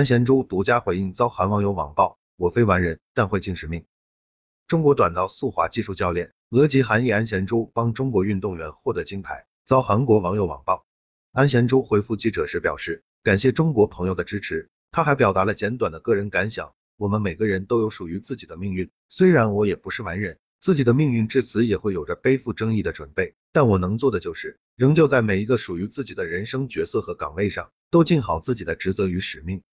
安贤洙独家回应遭韩网友网暴，我非完人，但会尽使命。中国短道速滑技术教练，俄籍韩裔安贤洙帮中国运动员获得金牌，遭韩国网友网暴。安贤洙回复记者时表示，感谢中国朋友的支持，他还表达了简短的个人感想，我们每个人都有属于自己的命运。虽然我也不是完人，自己的命运至此也会有着背负争议的准备，但我能做的就是，仍旧在每一个属于自己的人生角色和岗位上，都尽好自己的职责与使命。